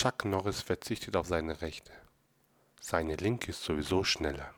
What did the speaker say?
Chuck Norris verzichtet auf seine rechte. Seine linke ist sowieso schneller.